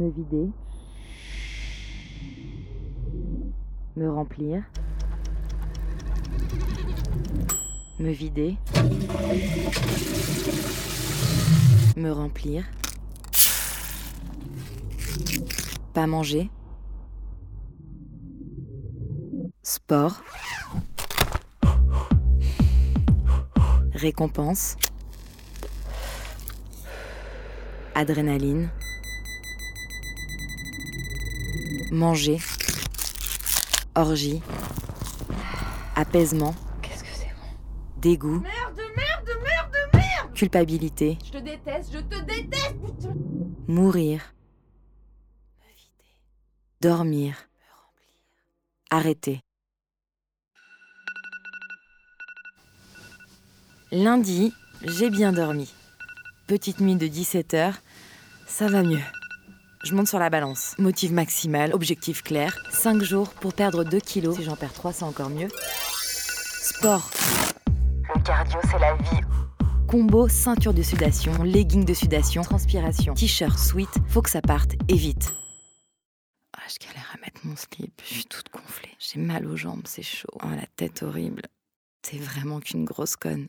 Me vider. Me remplir. Me vider. Me remplir. Pas manger. Sport. Récompense. Adrénaline. Manger. Orgie. Apaisement. Qu'est-ce que c'est bon Dégoût. Merde, merde, merde, merde Culpabilité. Je te déteste, je te déteste putain. Mourir. Dormir. Arrêter. Lundi, j'ai bien dormi. Petite nuit de 17 heures, ça va mieux. Je monte sur la balance. Motif maximal, objectif clair. 5 jours pour perdre 2 kilos. Si j'en perds 3, c'est encore mieux. Sport. Le cardio, c'est la vie. Combo ceinture de sudation, legging de sudation, transpiration, t-shirt sweat, faut que ça parte et vite. Ah, je galère à mettre mon slip, je suis toute gonflée. J'ai mal aux jambes, c'est chaud. Oh, la tête horrible. T'es vraiment qu'une grosse conne.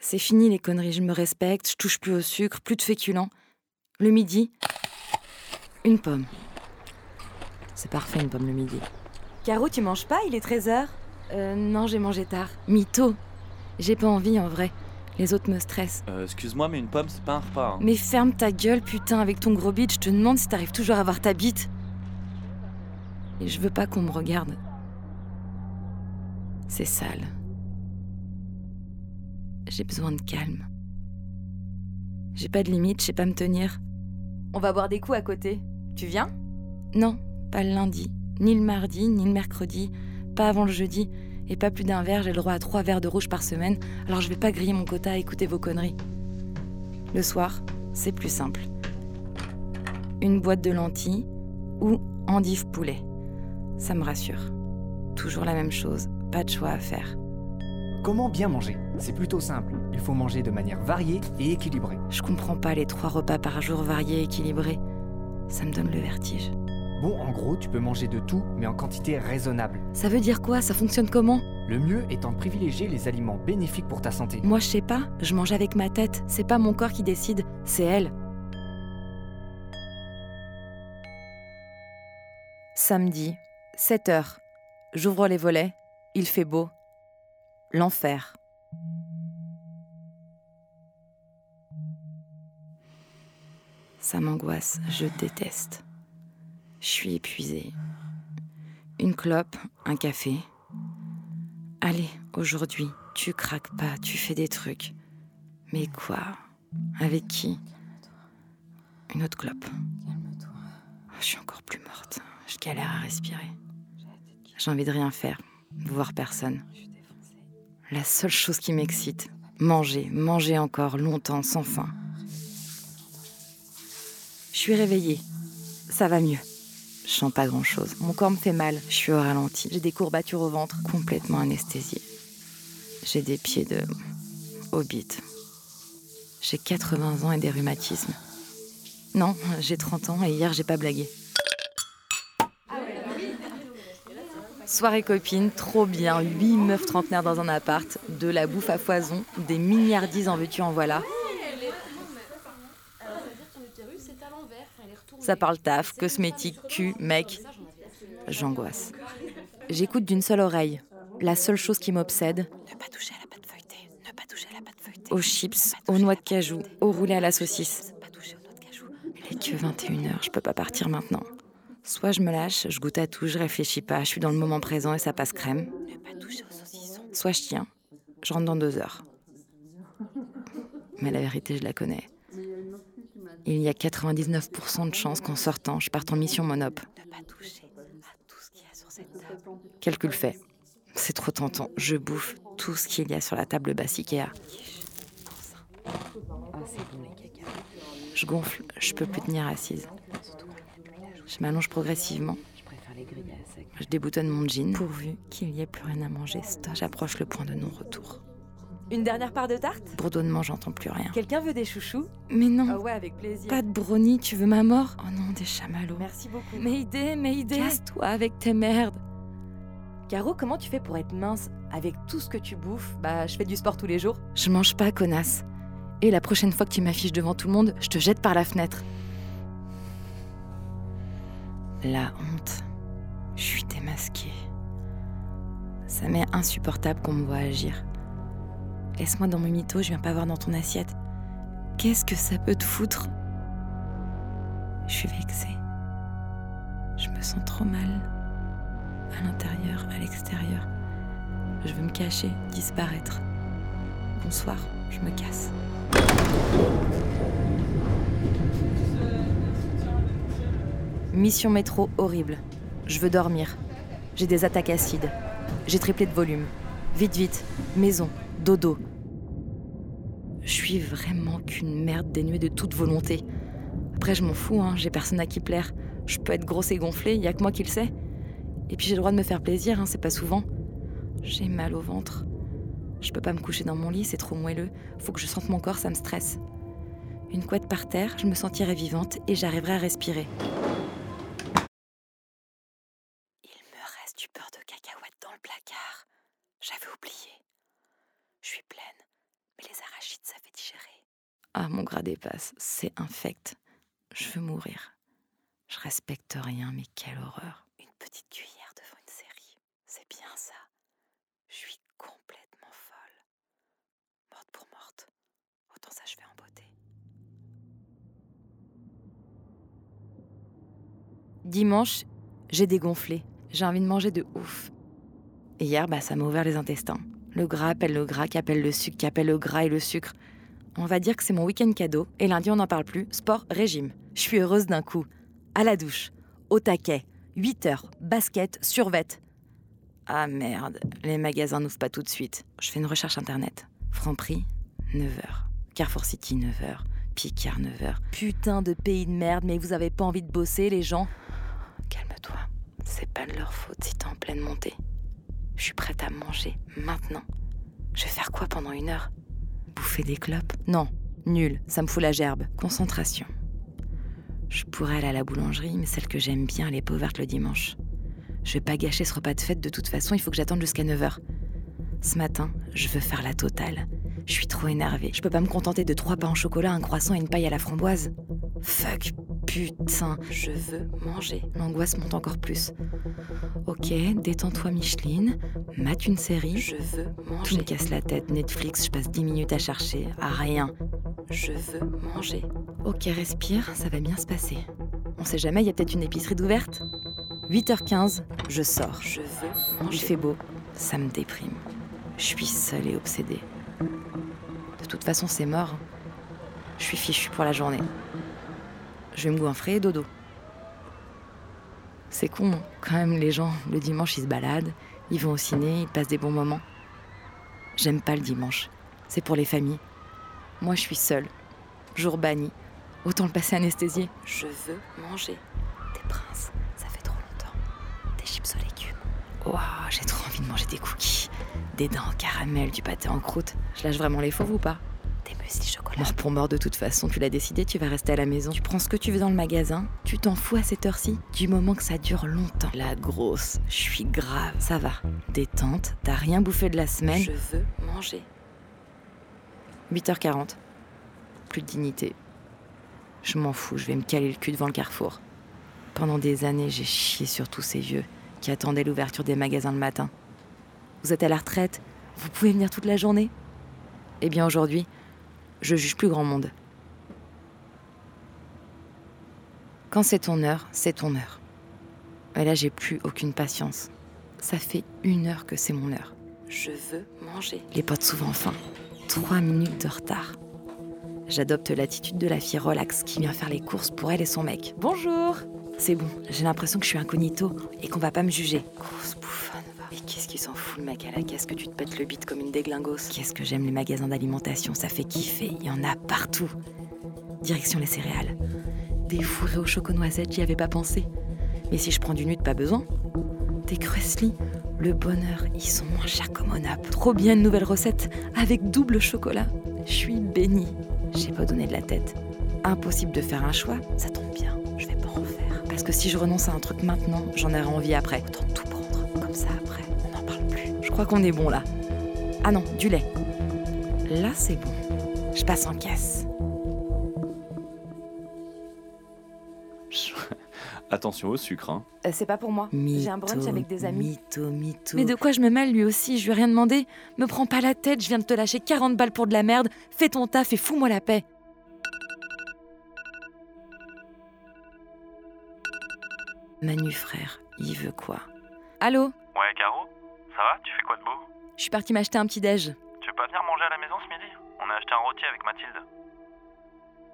C'est fini les conneries, je me respecte, je touche plus au sucre, plus de féculents. Le midi, une pomme. C'est parfait une pomme le midi. Caro, tu manges pas Il est 13h Euh, non, j'ai mangé tard. Mytho. J'ai pas envie en vrai. Les autres me stressent. Euh, excuse-moi, mais une pomme, c'est pas un repas. hein. Mais ferme ta gueule, putain, avec ton gros bide, je te demande si t'arrives toujours à voir ta bite. Et je veux pas qu'on me regarde. C'est sale. J'ai besoin de calme. J'ai pas de limite, je sais pas me tenir. On va boire des coups à côté. Tu viens? Non, pas le lundi, ni le mardi, ni le mercredi, pas avant le jeudi, et pas plus d'un verre, j'ai le droit à trois verres de rouge par semaine, alors je vais pas griller mon quota à écouter vos conneries. Le soir, c'est plus simple. Une boîte de lentilles ou endive poulet. Ça me rassure. Toujours la même chose, pas de choix à faire. Comment bien manger? C'est plutôt simple. Il faut manger de manière variée et équilibrée. Je comprends pas les trois repas par jour variés et équilibrés. Ça me donne le vertige. Bon, en gros, tu peux manger de tout, mais en quantité raisonnable. Ça veut dire quoi? Ça fonctionne comment? Le mieux étant de privilégier les aliments bénéfiques pour ta santé. Moi, je sais pas, je mange avec ma tête. C'est pas mon corps qui décide, c'est elle. Samedi, 7 heures. J'ouvre les volets, il fait beau. L'enfer. Ça m'angoisse, je déteste. Je suis épuisée. Une clope, un café. Allez, aujourd'hui, tu craques pas, tu fais des trucs. Mais quoi? Avec qui? Une autre clope. Je suis encore plus morte. Je galère à respirer. J'ai envie de rien faire, de voir personne. La seule chose qui m'excite, manger, manger encore longtemps, sans fin. Je suis réveillée. Ça va mieux. Je sens pas grand chose. Mon corps me fait mal. Je suis au ralenti. J'ai des courbatures au ventre, complètement anesthésiée. J'ai des pieds de hobbit. J'ai 80 ans et des rhumatismes. Non, j'ai 30 ans et hier j'ai pas blagué. Soirée copine, trop bien. 8 meufs trentenaires dans un appart, de la bouffe à foison, des milliardises en veux-tu en voilà. Ça parle taf, cosmétique, cul, mec. J'angoisse. J'écoute d'une seule oreille. La seule chose qui m'obsède. Ne pas toucher à la pâte feuilletée. Ne pas toucher à la pâte feuilletée. Aux chips, aux noix de cajou, aux roulés à la saucisse. Pas toucher aux noix de cajou. Il est que 21h, je peux pas partir maintenant. Soit je me lâche, je goûte à tout, je réfléchis pas, je suis dans le moment présent et ça passe crème. Soit je tiens, je rentre dans deux heures. Mais la vérité, je la connais. Il y a 99% de chances qu'en sortant, je parte en mission monop. Calcul fait. C'est trop tentant. Je bouffe tout ce qu'il y a sur la table basse. Je gonfle, je peux plus tenir assise. Je m'allonge progressivement. Je déboutonne mon jean pourvu qu'il n'y ait plus rien à manger. Stop. J'approche le point de non-retour. Une dernière part de tarte? Bourdonnement, j'entends plus rien. Quelqu'un veut des chouchous? Mais non, Ah ouais, avec plaisir. pas de brownie, tu veux ma mort? Oh non, des chamallows. Merci beaucoup. Mais idée, mais idée Casse-toi avec tes merdes. Caro, comment tu fais pour être mince? Avec tout ce que tu bouffes Bah, je fais du sport tous les jours. Je mange pas, connasse. Et la prochaine fois que tu m'affiches devant tout le monde, je te jette par la fenêtre. La honte. Je suis démasquée. Ça m'est insupportable qu'on me voit agir. Laisse-moi dans mon mytho, je viens pas voir dans ton assiette. Qu'est-ce que ça peut te foutre? Je suis vexée. Je me sens trop mal. À l'intérieur, à l'extérieur. Je veux me cacher, disparaître. Bonsoir, je me casse. Mission métro horrible. Je veux dormir. J'ai des attaques acides. J'ai triplé de volume. Vite, vite. Maison. Dodo. Je suis vraiment qu'une merde dénuée de toute volonté. Après, je m'en fous, hein. j'ai personne à qui plaire. Je peux être grosse et gonflée, y a que moi qui le sais. Et puis j'ai le droit de me faire plaisir, hein, c'est pas souvent. J'ai mal au ventre. Je peux pas me coucher dans mon lit, c'est trop moelleux. Faut que je sente mon corps, ça me stresse. Une couette par terre, je me sentirai vivante et j'arriverai à respirer. Reste du beurre de cacahuète dans le placard? J'avais oublié. Je suis pleine, mais les arachides, ça fait digérer. Ah, mon gras dépasse, c'est infect. Je veux mourir. Je respecte rien, mais quelle horreur. Une petite cuillère devant une série, c'est bien ça. Je suis complètement folle. Morte pour morte. Autant ça, je fais en beauté. Dimanche, j'ai dégonflé. J'ai envie de manger de ouf. Hier, bah, ça m'a ouvert les intestins. Le gras appelle le gras, qui appelle le sucre, qui appelle le gras et le sucre. On va dire que c'est mon week-end cadeau, et lundi on n'en parle plus. Sport, régime. Je suis heureuse d'un coup. À la douche, au taquet, 8 heures, basket, survette. Ah merde, les magasins n'ouvrent pas tout de suite. Je fais une recherche internet. Franprix, 9h. Carrefour City, 9h. Picard, 9h. Putain de pays de merde, mais vous avez pas envie de bosser, les gens Calme-toi. C'est pas de leur faute si t'es en pleine montée. Je suis prête à manger, maintenant. Je vais faire quoi pendant une heure? Bouffer des clopes? Non, nul, ça me fout la gerbe. Concentration. Je pourrais aller à la boulangerie, mais celle que j'aime bien, elle est pas ouverte le dimanche. Je vais pas gâcher ce repas de fête de toute façon, il faut que j'attende jusqu'à 9h. Ce matin, je veux faire la totale. Je suis trop énervée. Je peux pas me contenter de trois pains au chocolat, un croissant et une paille à la framboise. Fuck, putain, je veux manger. L'angoisse monte encore plus. Ok, détends-toi Micheline, mate une série. Je veux manger. Tout me casse la tête, Netflix, je passe 10 minutes à chercher, à rien. Je veux manger. Ok, respire, ça va bien se passer. On sait jamais, il y a peut-être une épicerie d'ouverte. 8h15, je sors. Je veux manger. Il fait beau, ça me déprime. Je suis seule et obsédée. De toute façon, c'est mort. Je suis fichue pour la journée. Je vais me goinfrer et dodo. C'est con, hein. quand même, les gens, le dimanche, ils se baladent, ils vont au ciné, ils passent des bons moments. J'aime pas le dimanche. C'est pour les familles. Moi, je suis seule. Jour banni. Autant le passer anesthésié. Je veux manger. Des princes, ça fait trop longtemps. Des chips aux légumes. Waouh, j'ai trop envie de manger des cookies. Des dents en caramel, du pâté en croûte. Je lâche vraiment les fauves ou pas? Des muesli chocolat. Mort pour mort de toute façon, tu l'as décidé, tu vas rester à la maison. Tu prends ce que tu veux dans le magasin, tu t'en fous à cette heure-ci, du moment que ça dure longtemps. La grosse, je suis grave. Ça va. Détente, t'as rien bouffé de la semaine. Je veux manger. 8h40. Plus de dignité. Je m'en fous, je vais me caler le cul devant le carrefour. Pendant des années, j'ai chié sur tous ces vieux qui attendaient l'ouverture des magasins le matin. Vous êtes à la retraite, vous pouvez venir toute la journée? Eh bien aujourd'hui, je juge plus grand monde. Quand c'est ton heure, c'est ton heure. Et là, j'ai plus aucune patience. Ça fait une heure que c'est mon heure. Je veux manger. Les potes souvent faim. Trois minutes de retard. J'adopte l'attitude de la fille relax qui vient faire les courses pour elle et son mec. Bonjour C'est bon, j'ai l'impression que je suis incognito et qu'on va pas me juger. Grosse bouffonne, qu'est-ce qui s'en fout le mec à la que tu te pètes le bite comme une déglingos? Qu'est-ce que j'aime les magasins d'alimentation, ça fait kiffer, il y en a partout. Direction les céréales. Des fourrés au choco-noisette, j'y avais pas pensé. Mais si je prends du nude, pas besoin. Des cruesli, Le bonheur, ils sont moins chers qu'au Monap. Trop bien une nouvelle recette avec double chocolat. Je suis bénie. J'ai pas donné de la tête. Impossible de faire un choix, ça tombe bien. Je vais pas en faire. Parce que si je renonce à un truc maintenant, j'en aurai envie après. Autant tout prendre. Comme ça crois qu'on est bon là. Ah non, du lait. Là, c'est bon. Je passe en caisse. Attention au sucre, hein. Euh, c'est pas pour moi. J'ai un brunch avec des amis. Mytho, mytho. Mais de quoi je me mêle lui aussi? Je lui ai rien demandé. Me prends pas la tête, je viens de te lâcher 40 balles pour de la merde. Fais ton taf et fous-moi la paix. Manu frère, il veut quoi? Allô? Ouais, Caro? Ça va Tu fais quoi de beau? Je suis partie m'acheter un petit déj. Tu veux pas venir manger à la maison ce midi? On a acheté un rôti avec Mathilde.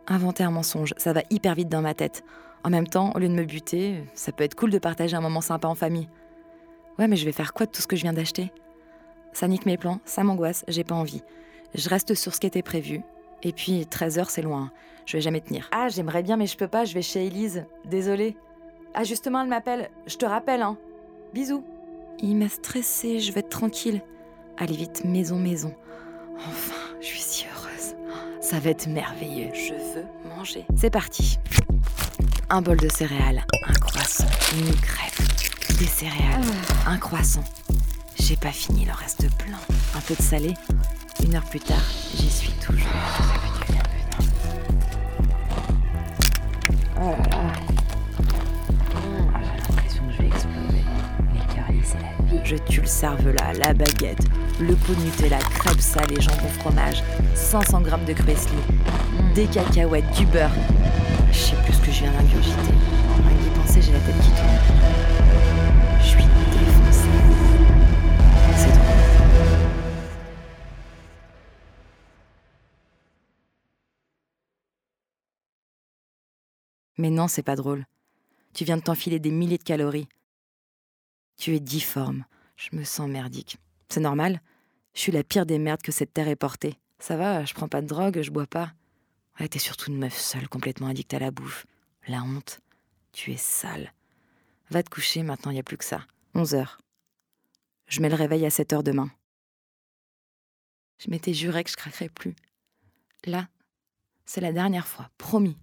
Inventer un mensonge, ça va hyper vite dans ma tête. En même temps, au lieu de me buter, ça peut être cool de partager un moment sympa en famille. Ouais, mais je vais faire quoi de tout ce que je viens d'acheter? Ça nique mes plans, ça m'angoisse, j'ai pas envie. Je reste sur ce qui était prévu. Et puis, 13h, c'est loin. Je vais jamais tenir. Ah, j'aimerais bien, mais je peux pas, je vais chez Elise. Désolée. Ah, justement, elle m'appelle. Je te rappelle, hein. Bisous. Il m'a stressé, je vais être tranquille. Allez vite, maison, maison. Enfin, je suis si heureuse. Ça va être merveilleux. Je veux manger. C'est parti. Un bol de céréales, un croissant, une crêpe, des céréales, un croissant. J'ai pas fini, le reste plein. Un peu de salé. Une heure plus tard, j'y suis toujours. Oh là là. Je tue le cervelas, la baguette, le pot de Nutella, crêpes salées, jambon fromage, 500 grammes de cruesli, des cacahuètes, du beurre. Je sais plus ce que je viens d'ingurgiter. Rien d'y penser, j'ai la tête qui tourne. Je suis défoncée. C'est drôle. Mais non, c'est pas drôle. Tu viens de t'enfiler des milliers de calories. Tu es difforme. Je me sens merdique. C'est normal. Je suis la pire des merdes que cette terre ait portée. Ça va, je prends pas de drogue, je bois pas. Ouais, t'es surtout une meuf seule, complètement addicte à la bouffe. La honte. Tu es sale. Va te coucher, maintenant, y a plus que ça. 11 heures. Je mets le réveil à 7 heures demain. Je m'étais juré que je craquerais plus. Là, c'est la dernière fois, promis.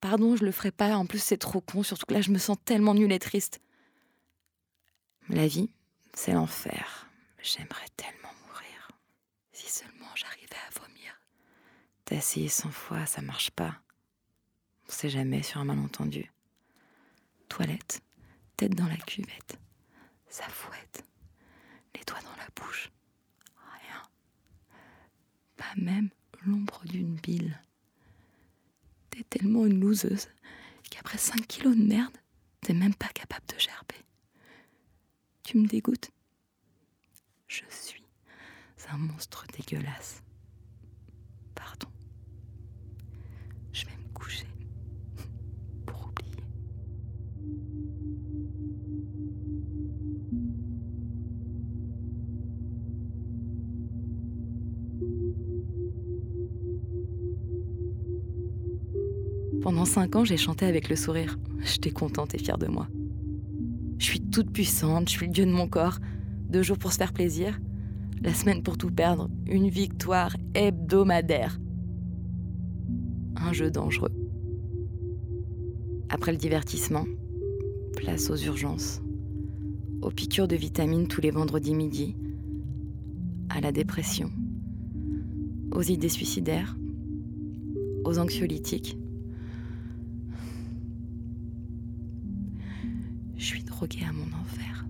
Pardon, je le ferai pas, en plus c'est trop con, surtout que là je me sens tellement nulle et triste. La vie, c'est l'enfer. J'aimerais tellement mourir. Si seulement j'arrivais à vomir. T'as essayé 100 fois, ça marche pas. On sait jamais sur un malentendu. Toilette, tête dans la cuvette. Ça fouette. Les doigts dans la bouche. Rien. Pas même l'ombre d'une bile. T'es tellement une loseuse qu'après 5 kilos de merde, t'es même pas capable de gerber. Tu me dégoûtes? Je suis un monstre dégueulasse. Pardon. Je vais me coucher pour oublier. Pendant cinq ans, j'ai chanté avec le sourire. J'étais contente et fière de moi. Je suis toute puissante, je suis le dieu de mon corps. Deux jours pour se faire plaisir, la semaine pour tout perdre, une victoire hebdomadaire. Un jeu dangereux. Après le divertissement, place aux urgences, aux piqûres de vitamines tous les vendredis midi, à la dépression, aux idées suicidaires, aux anxiolytiques. Je suis droguée à mon enfer.